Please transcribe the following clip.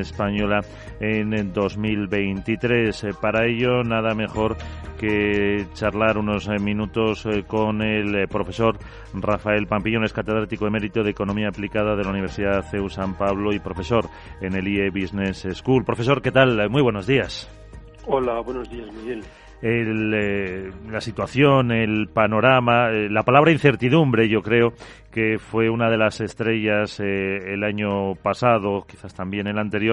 española en 2023. Eh, para ello, nada mejor que charlar unos eh, minutos eh, con el profesor Rafael Pampillón, es catedrático emérito de Economía Aplicada de la Universidad CEU San Pablo y profesor en el IE Business School. Profesor, ¿qué tal? Muy buenos días. Hola, buenos días, Miguel el, eh, la situación, el panorama, eh, la palabra incertidumbre, yo creo que fue una de las estrellas eh, el año pasado, quizás también el anterior,